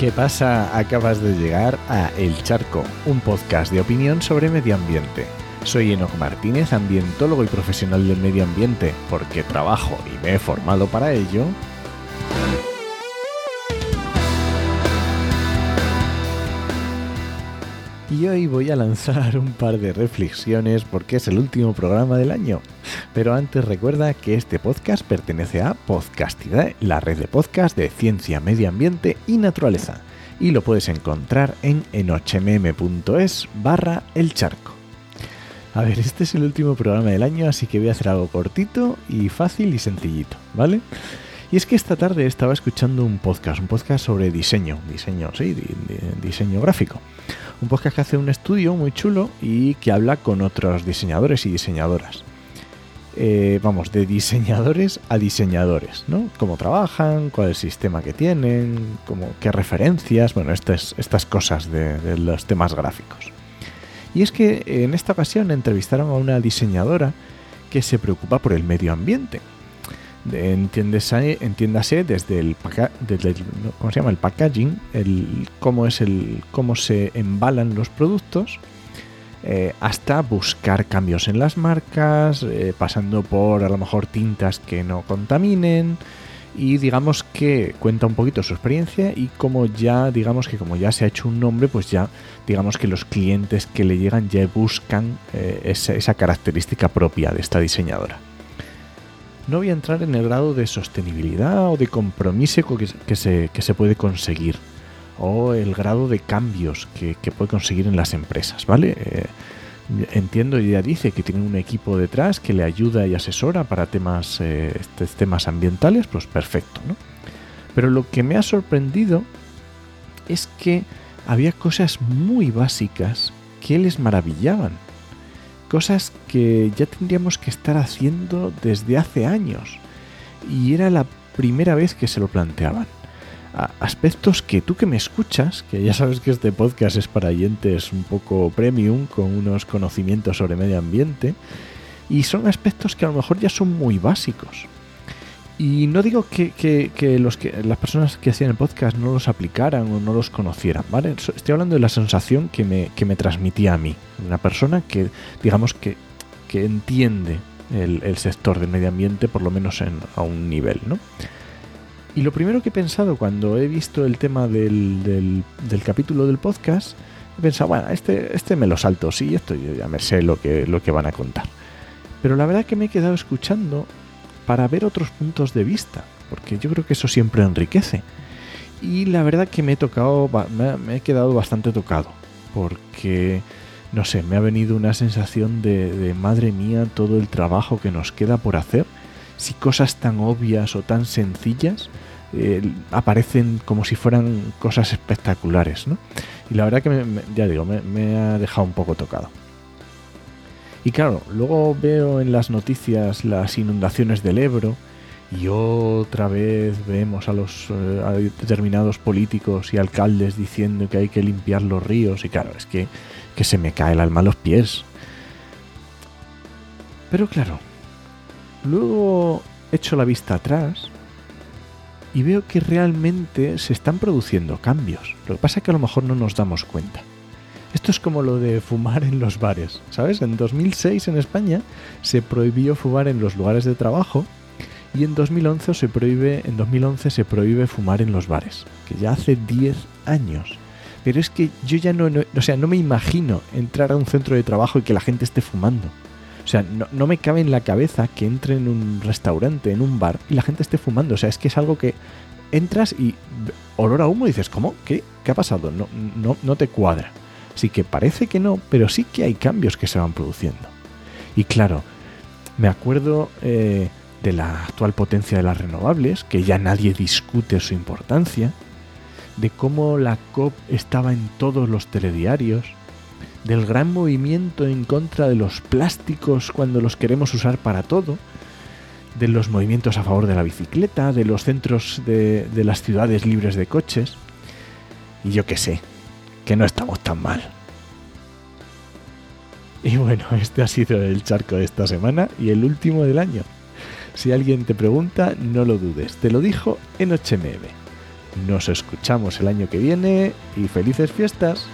¿Qué pasa? Acabas de llegar a El Charco, un podcast de opinión sobre medio ambiente. Soy Enoch Martínez, ambientólogo y profesional del medio ambiente, porque trabajo y me he formado para ello. Y hoy voy a lanzar un par de reflexiones porque es el último programa del año. Pero antes recuerda que este podcast pertenece a Podcastidad, la red de podcast de ciencia, medio ambiente y naturaleza. Y lo puedes encontrar en enochmm.es barra el charco. A ver, este es el último programa del año, así que voy a hacer algo cortito y fácil y sencillito, ¿vale? Y es que esta tarde estaba escuchando un podcast, un podcast sobre diseño, diseño, sí, diseño gráfico. Un podcast que hace un estudio muy chulo y que habla con otros diseñadores y diseñadoras. Eh, vamos, de diseñadores a diseñadores, ¿no? Cómo trabajan, cuál es el sistema que tienen, qué referencias, bueno, estas, estas cosas de los temas gráficos. Y es que en esta ocasión entrevistaron a una diseñadora que se preocupa por el medio ambiente entiéndase, entiéndase desde el, desde ¿cómo se llama? el packaging, el, cómo, es el, cómo se embalan los productos, eh, hasta buscar cambios en las marcas, eh, pasando por a lo mejor tintas que no contaminen. Y digamos que cuenta un poquito su experiencia y como ya digamos que como ya se ha hecho un nombre pues ya digamos que los clientes que le llegan ya buscan eh, esa característica propia de esta diseñadora no voy a entrar en el grado de sostenibilidad o de compromiso que, se, puede conseguir o el grado de cambios que, puede conseguir en las empresas, ¿vale? Eh, entiendo ya dice que tiene un equipo detrás que le ayuda y asesora para temas, eh, temas ambientales, pues perfecto, ¿no? Pero lo que me ha sorprendido es que había cosas muy básicas que les maravillaban cosas que ya tendríamos que estar haciendo desde hace años. Y era la primera vez que se lo planteaban. aspectos que tú que me escuchas, que ya sabes que este podcast es para oyentes un poco premium, con unos conocimientos sobre medio ambiente, y son aspectos que a lo mejor ya son muy básicos. Y no digo que, los que las personas que hacían el podcast no los aplicaran o no los conocieran, ¿vale? Estoy hablando de la sensación que me, que me transmitía a mí. Una persona que, digamos, que, que entiende el, sector del medio ambiente, por lo menos en, a un nivel, ¿no? Y lo primero que he pensado cuando he visto el tema del, del, capítulo del podcast, he pensado, bueno, este, este me lo salto, sí, esto ya me sé lo que, lo que van a contar. Pero la verdad que me he quedado escuchando para ver otros puntos de vista, porque yo creo que eso siempre enriquece. Y la verdad que me he tocado, me, he quedado bastante tocado, porque, no sé, me ha venido una sensación de, madre mía todo el trabajo que nos queda por hacer, si cosas tan obvias o tan sencillas eh, aparecen como si fueran cosas espectaculares, ¿no? Y la verdad que, ya digo, me ha dejado un poco tocado. Y claro, luego veo en las noticias las inundaciones del Ebro y otra vez vemos a los eh, determinados políticos y alcaldes diciendo que hay que limpiar los ríos y claro, es que, que se me cae el alma a los pies. Pero claro, luego echo la vista atrás y veo que realmente se están produciendo cambios. Lo que pasa es que a lo mejor no nos damos cuenta. Esto es como lo de fumar en los bares, ¿sabes? En 2006 en España se prohibió fumar en los lugares de trabajo y en 2011 se prohíbe, en 2011 se prohíbe fumar en los bares, que ya hace 10 años. Pero es que yo ya no, o sea, no me imagino entrar a un centro de trabajo y que la gente esté fumando. O sea, no, me cabe en la cabeza que entre en un restaurante, en un bar y la gente esté fumando. O sea, es que es algo que entras y olor a humo y dices, ¿cómo? ¿Qué? ¿Qué ha pasado? No, no, no te cuadra. Así que parece que no, pero sí que hay cambios que se van produciendo. Y claro, me acuerdo eh, de la actual potencia de las renovables, que ya nadie discute su importancia, de cómo la COP estaba en todos los telediarios, del gran movimiento en contra de los plásticos cuando los queremos usar para todo, de los movimientos a favor de la bicicleta, de los centros de, de las ciudades libres de coches, y yo qué sé, que no estamos tan mal. Y bueno, este ha sido el charco de esta semana y el último del año. Si alguien te pregunta, no lo dudes, te lo dijo en HMM. Nos escuchamos el año que viene y felices fiestas.